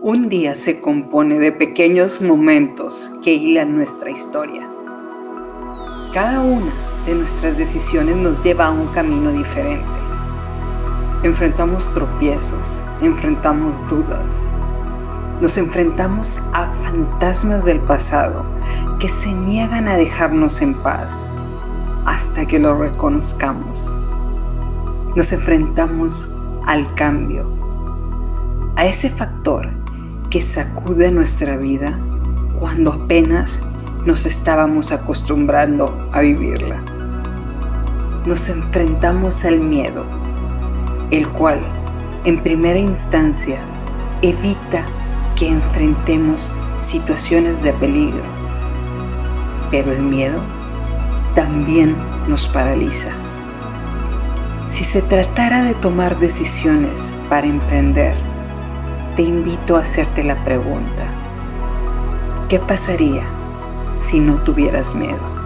Un día se compone de pequeños momentos que hilan nuestra historia. Cada una de nuestras decisiones nos lleva a un camino diferente. Enfrentamos tropiezos, enfrentamos dudas, nos enfrentamos a fantasmas del pasado que se niegan a dejarnos en paz hasta que lo reconozcamos. Nos enfrentamos al cambio, a ese factor que sacude nuestra vida cuando apenas nos estábamos acostumbrando a vivirla. Nos enfrentamos al miedo, el cual, en primera instancia, evita que enfrentemos situaciones de peligro. Pero el miedo también nos paraliza. Si se tratara de tomar decisiones para emprender, te invito a hacerte la pregunta, ¿qué pasaría si no tuvieras miedo?